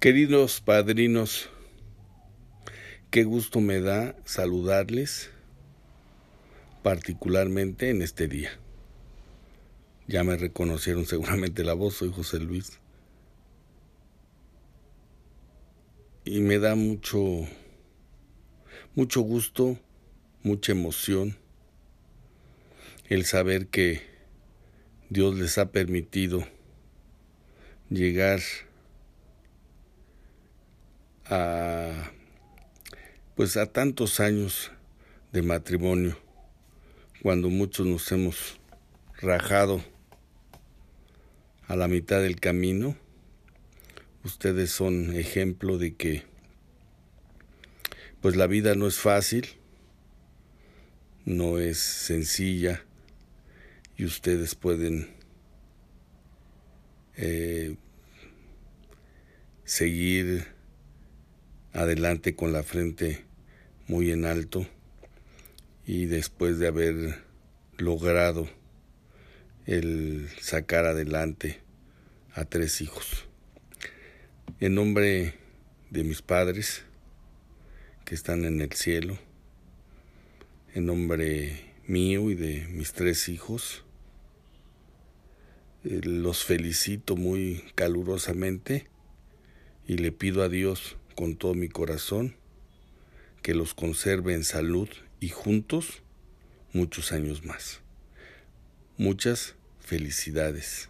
Queridos padrinos, qué gusto me da saludarles particularmente en este día. Ya me reconocieron seguramente la voz, soy José Luis. Y me da mucho mucho gusto, mucha emoción el saber que Dios les ha permitido llegar a pues a tantos años de matrimonio cuando muchos nos hemos rajado a la mitad del camino ustedes son ejemplo de que pues la vida no es fácil no es sencilla y ustedes pueden eh, seguir adelante con la frente muy en alto y después de haber logrado el sacar adelante a tres hijos. En nombre de mis padres que están en el cielo, en nombre mío y de mis tres hijos, eh, los felicito muy calurosamente y le pido a Dios con todo mi corazón, que los conserve en salud y juntos muchos años más. Muchas felicidades.